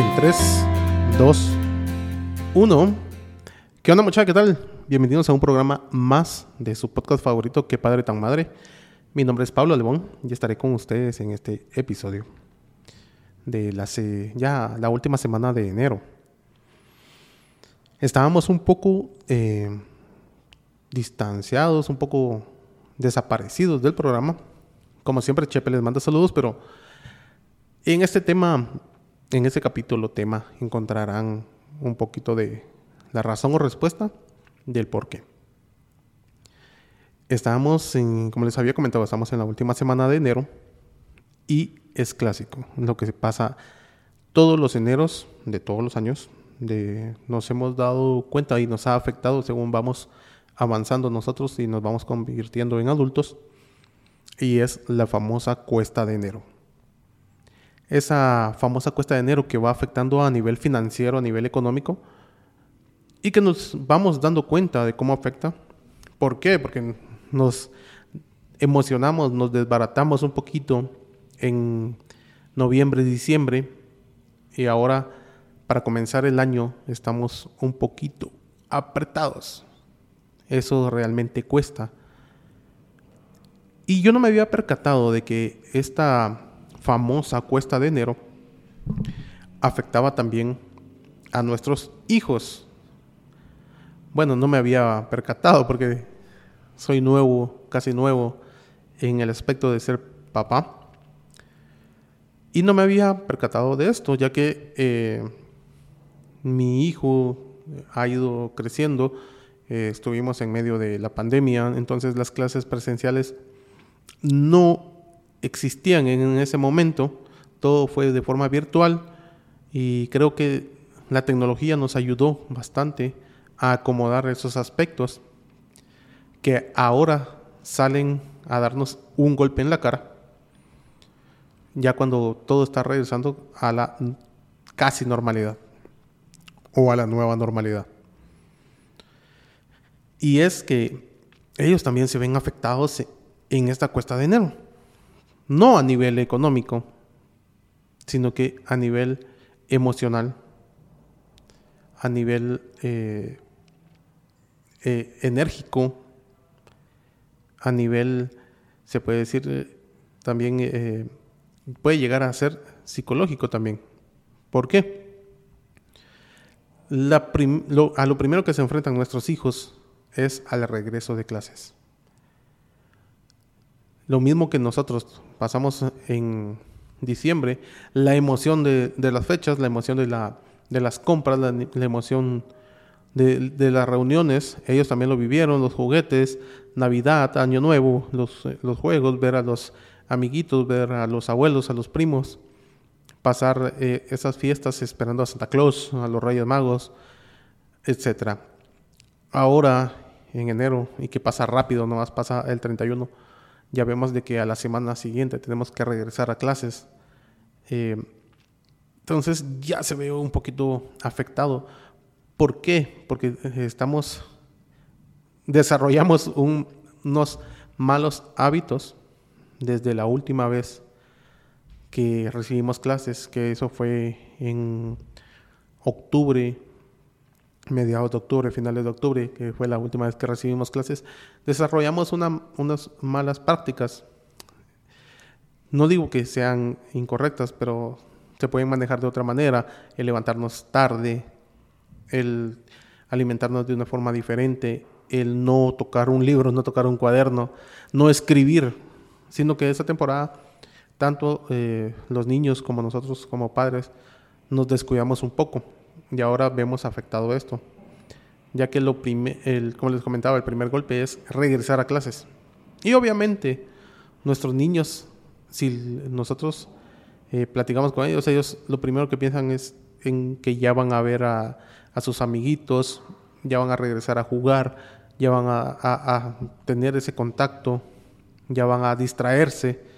En 3, 2, 1. ¿Qué onda muchachos? ¿Qué tal? Bienvenidos a un programa más de su podcast favorito, Que Padre Tan Madre. Mi nombre es Pablo Lebón y estaré con ustedes en este episodio de la, ya la última semana de enero. Estábamos un poco eh, distanciados, un poco desaparecidos del programa. Como siempre, Chepe les manda saludos, pero en este tema, en este capítulo tema, encontrarán un poquito de la razón o respuesta del por qué. Estábamos, en, como les había comentado, estamos en la última semana de enero y es clásico, lo que se pasa todos los eneros de todos los años. De, nos hemos dado cuenta y nos ha afectado según vamos avanzando nosotros y nos vamos convirtiendo en adultos. Y es la famosa cuesta de enero. Esa famosa cuesta de enero que va afectando a nivel financiero, a nivel económico, y que nos vamos dando cuenta de cómo afecta. ¿Por qué? Porque nos emocionamos, nos desbaratamos un poquito en noviembre, diciembre, y ahora para comenzar el año estamos un poquito apretados. Eso realmente cuesta. Y yo no me había percatado de que esta famosa cuesta de enero afectaba también a nuestros hijos. Bueno, no me había percatado porque soy nuevo, casi nuevo en el aspecto de ser papá. Y no me había percatado de esto, ya que eh, mi hijo ha ido creciendo eh, estuvimos en medio de la pandemia, entonces las clases presenciales no existían en ese momento, todo fue de forma virtual y creo que la tecnología nos ayudó bastante a acomodar esos aspectos que ahora salen a darnos un golpe en la cara, ya cuando todo está regresando a la casi normalidad o a la nueva normalidad. Y es que ellos también se ven afectados en esta cuesta de enero. No a nivel económico, sino que a nivel emocional, a nivel eh, eh, enérgico, a nivel, se puede decir, eh, también puede llegar a ser psicológico también. ¿Por qué? a lo primero que se enfrentan nuestros hijos es al regreso de clases. Lo mismo que nosotros pasamos en diciembre, la emoción de, las fechas, la emoción de, la, de las compras, la, emoción de, las reuniones, ellos también lo vivieron, los juguetes, Navidad, Año Nuevo, los, los juegos, ver a los amiguitos, ver a los abuelos, a los primos, pasar eh, esas fiestas esperando a Santa Claus, a los Reyes Magos, etcétera. Ahora en enero y que pasa rápido, nomás pasa el 31, ya vemos de que a la semana siguiente tenemos que regresar a clases. Eh, entonces ya se ve un poquito afectado. ¿Por qué? Porque estamos, desarrollamos unos malos hábitos desde la última vez que recibimos clases, que eso fue en octubre mediados de octubre, finales de octubre, que fue la última vez que recibimos clases, desarrollamos unas malas prácticas. No digo que sean incorrectas, pero se pueden manejar de otra manera. El levantarnos tarde, el alimentarnos de una forma diferente, el no tocar un libro, no tocar un cuaderno, no escribir, sino que esta temporada, tanto eh, los niños como nosotros como padres, nos descuidamos un poco y ahora vemos afectado esto, ya que lo el, como les comentaba, el primer golpe es regresar a clases. Y obviamente nuestros niños, si nosotros eh, platicamos con ellos, ellos lo primero que piensan es en que ya van a ver a, sus amiguitos, ya van a regresar a jugar, ya van a, tener ese contacto, ya van a distraerse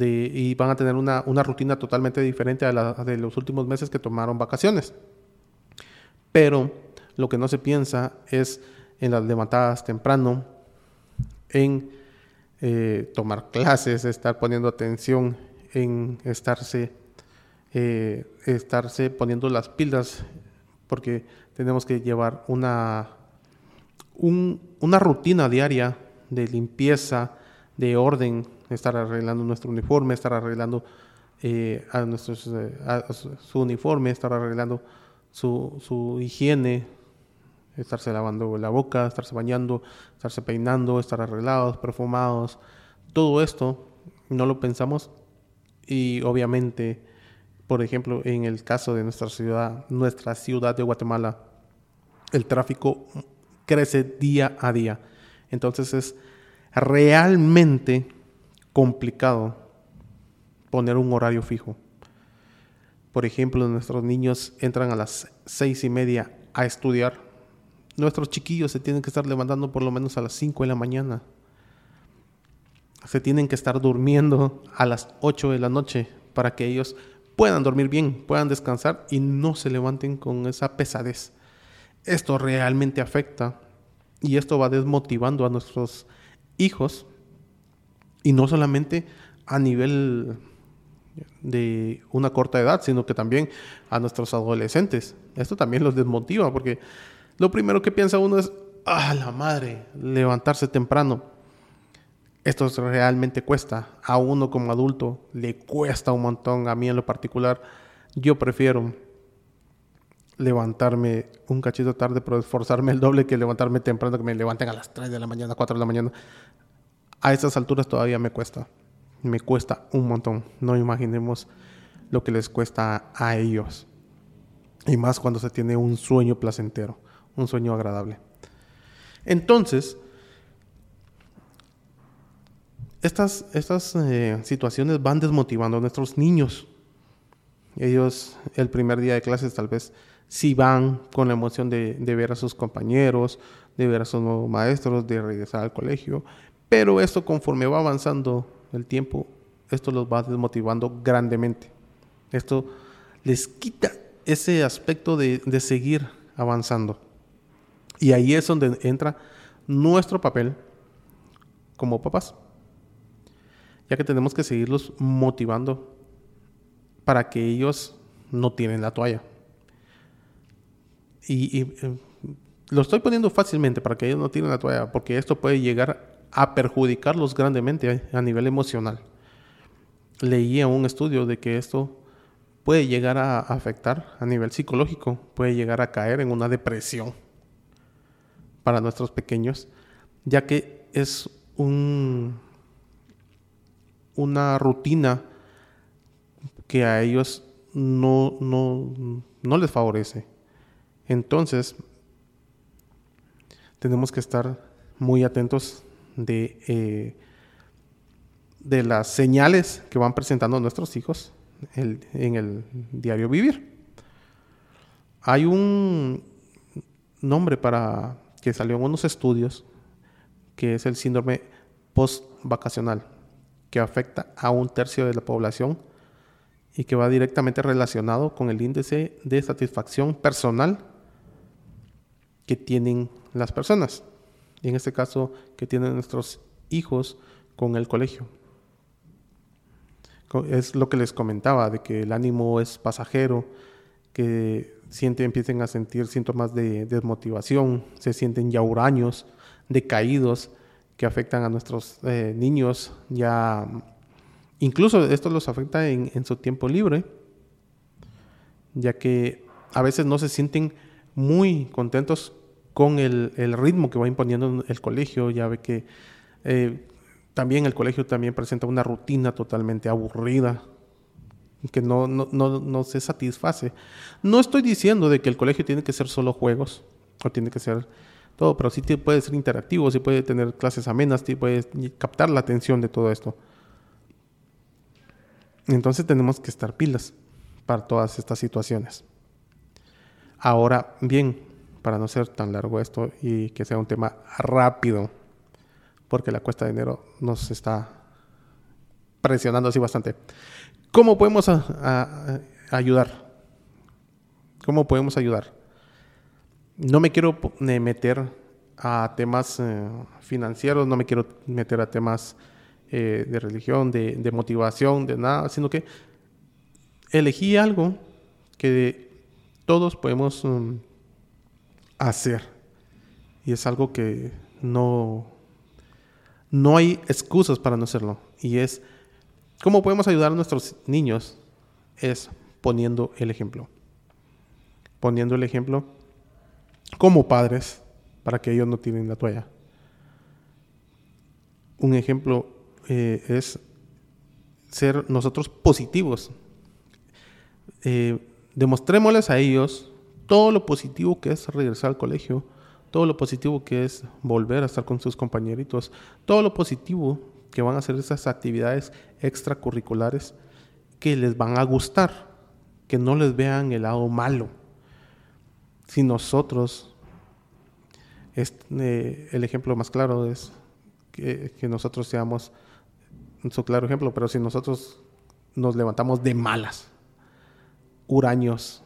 y van a tener una, rutina totalmente diferente a la de los últimos meses que tomaron vacaciones. Pero lo que no se piensa es en las levantadas temprano, en eh, tomar clases, estar poniendo atención, en estarse eh, estarse poniendo las pilas porque tenemos que llevar una, una rutina diaria de limpieza, de orden, estar arreglando nuestro uniforme, estar arreglando eh, a eh, su uniforme, estar arreglando su, su, higiene, estarse lavando la boca, estarse bañando, estarse peinando, estar arreglados, perfumados. Todo esto no lo pensamos y obviamente, por ejemplo, en el caso de nuestra ciudad, nuestra ciudad de Guatemala, el tráfico crece día a día. Entonces es realmente complicado poner un horario fijo. Por ejemplo, nuestros niños entran a las seis y media a estudiar. Nuestros chiquillos se tienen que estar levantando por lo menos a las cinco de la mañana. Se tienen que estar durmiendo a las ocho de la noche para que ellos puedan dormir bien, puedan descansar y no se levanten con esa pesadez. Esto realmente afecta y esto va desmotivando a nuestros hijos y no solamente a nivel de una corta edad, sino que también a nuestros adolescentes. Esto también los desmotiva porque lo primero que piensa uno es, ah, la madre, levantarse temprano. Esto realmente cuesta. A uno como adulto le cuesta un montón. A mí en lo particular, yo prefiero levantarme un cachito tarde, pero esforzarme el doble que levantarme temprano, que me levanten a las 3 de la mañana, 4 de la mañana. A estas alturas todavía me cuesta. Me cuesta un montón. No imaginemos lo que les cuesta a ellos. Y más cuando se tiene un sueño placentero, un sueño agradable. Entonces, estas, estas eh, situaciones van desmotivando a nuestros niños. Ellos el primer día de clases tal vez si van con la emoción de, ver a sus compañeros, de ver a sus nuevos maestros, de regresar al colegio. Pero esto conforme va avanzando el tiempo, esto los va desmotivando grandemente. Esto les quita ese aspecto de, de seguir avanzando. Y ahí es donde entra nuestro papel como papás. Ya que tenemos que seguirlos motivando para que ellos no tienen la toalla. Y, eh, lo estoy poniendo fácilmente para que ellos no tiren la toalla, porque esto puede llegar a perjudicarlos grandemente a nivel emocional. Leía un estudio de que esto puede llegar a afectar a nivel psicológico, puede llegar a caer en una depresión para nuestros pequeños, ya que es un, una rutina que a ellos no, no, no les favorece. Entonces, tenemos que estar muy atentos de, eh, de las señales que van presentando nuestros hijos en el diario vivir. Hay un nombre para que salió en unos estudios que es el síndrome post-vacacional, que afecta a un tercio de la población y que va directamente relacionado con el índice de satisfacción personal que tienen las personas. Y en este caso, que tienen nuestros hijos con el colegio. Es lo que les comentaba, de que el ánimo es pasajero, que sienten, empiecen a sentir síntomas de desmotivación, se sienten ya huraños, decaídos, que afectan a nuestros eh, niños ya Incluso esto los afecta en, en, su tiempo libre, ya que a veces no se sienten muy contentos con el, ritmo que va imponiendo el colegio. Ya ve que eh, también el colegio también presenta una rutina totalmente aburrida que no, no, no, no, se satisface. No estoy diciendo de que el colegio tiene que ser solo juegos o tiene que ser todo, pero sí puede ser interactivo, sí puede tener clases amenas, sí puede captar la atención de todo esto. Entonces tenemos que estar pilas para todas estas situaciones. Ahora bien, para no ser tan largo esto y que sea un tema rápido, porque la cuesta de dinero nos está presionando así bastante. ¿Cómo podemos ayudar? ¿Cómo podemos ayudar? No me quiero meter a temas eh, financieros, no me quiero meter a temas eh, de religión, de, de motivación, de nada, sino que elegí algo que todos podemos mm, hacer. Y es algo que no, no hay excusas para no hacerlo. Y es, ¿cómo podemos ayudar a nuestros niños? Es poniendo el ejemplo. Poniendo el ejemplo como padres para que ellos no tienen la toalla. Un ejemplo eh, es ser nosotros positivos. Eh, demostrémosles a ellos todo lo positivo que es regresar al colegio, todo lo positivo que es volver a estar con sus compañeritos, todo lo positivo que van a hacer esas actividades extracurriculares que les van a gustar, que no les vean el lado malo. Si nosotros, este, el ejemplo más claro es que, que nosotros seamos su claro ejemplo, pero si nosotros nos levantamos de malas, huraños,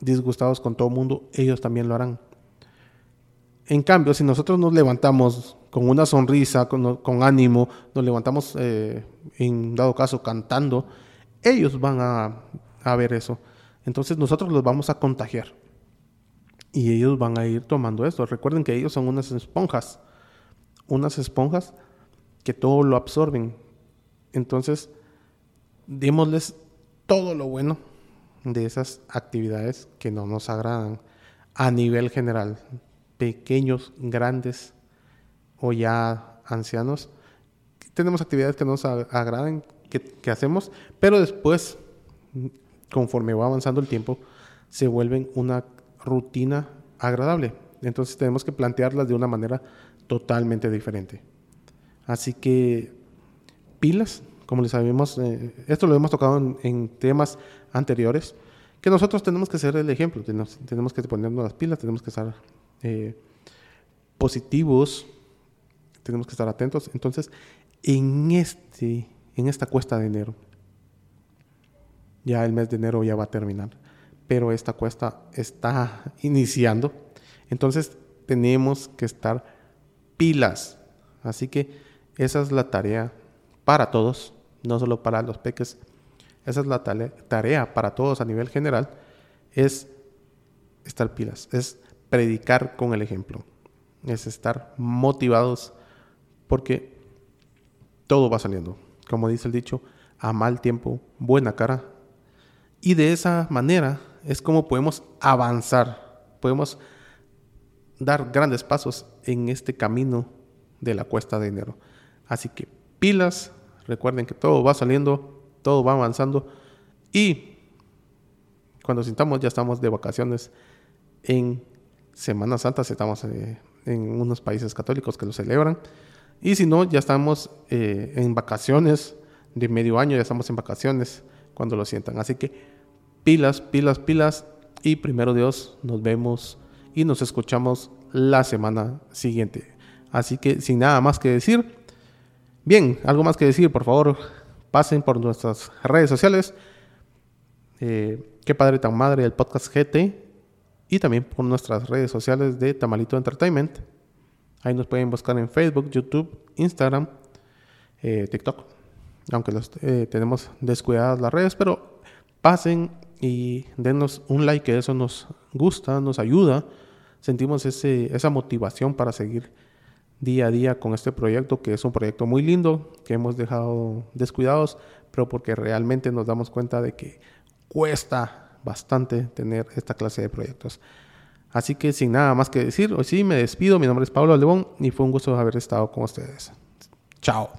disgustados con todo el mundo, ellos también lo harán. En cambio, si nosotros nos levantamos con una sonrisa, con, ánimo, nos levantamos, eh, en dado caso, cantando, ellos van a, a ver eso. Entonces nosotros los vamos a contagiar. Y ellos van a ir tomando esto. Recuerden que ellos son unas esponjas. Unas esponjas que todo lo absorben. Entonces, démosles todo lo bueno de esas actividades que no nos agradan a nivel general, pequeños, grandes o ya ancianos. Tenemos actividades que nos agradan, que, hacemos, pero después, conforme va avanzando el tiempo, se vuelven una rutina agradable. Entonces tenemos que plantearlas de una manera totalmente diferente. Así que pilas, como les sabemos, eh, esto lo hemos tocado en, temas anteriores, que nosotros tenemos que ser el ejemplo, tenemos, que ponernos las pilas, tenemos que estar eh, positivos, tenemos que estar atentos. Entonces, en, este, en esta cuesta de enero, ya el mes de enero ya va a terminar, pero esta cuesta está iniciando, entonces tenemos que estar pilas. Así que esa es la tarea para todos, no solo para los peques. Esa es la tarea para todos a nivel general, es estar pilas, es predicar con el ejemplo, es estar motivados porque todo va saliendo. Como dice el dicho, a mal tiempo, buena cara. Y de esa manera es como podemos avanzar, podemos dar grandes pasos en este camino de la cuesta de enero. Así que pilas, Recuerden que todo va saliendo, todo va avanzando y cuando sintamos ya estamos de vacaciones en Semana Santa, estamos eh, en unos países católicos que lo celebran y si no, ya estamos eh, en vacaciones de medio año, ya estamos en vacaciones cuando lo sientan. Así que pilas, pilas, pilas y primero Dios, nos vemos y nos escuchamos la semana siguiente. Así que sin nada más que decir, Bien, algo más que decir, por favor, pasen por nuestras redes sociales. Eh, Qué padre tan madre, el podcast GT. Y también por nuestras redes sociales de Tamalito Entertainment. Ahí nos pueden buscar en Facebook, YouTube, Instagram, eh, TikTok. Aunque los, eh, tenemos descuidadas las redes, pero pasen y denos un like, que eso nos gusta, nos ayuda. Sentimos ese, esa motivación para seguir día a día con este proyecto, que es un proyecto muy lindo, que hemos dejado descuidados, pero porque realmente nos damos cuenta de que cuesta bastante tener esta clase de proyectos. Así que sin nada más que decir, hoy sí me despido, mi nombre es Pablo León y fue un gusto haber estado con ustedes. Chao.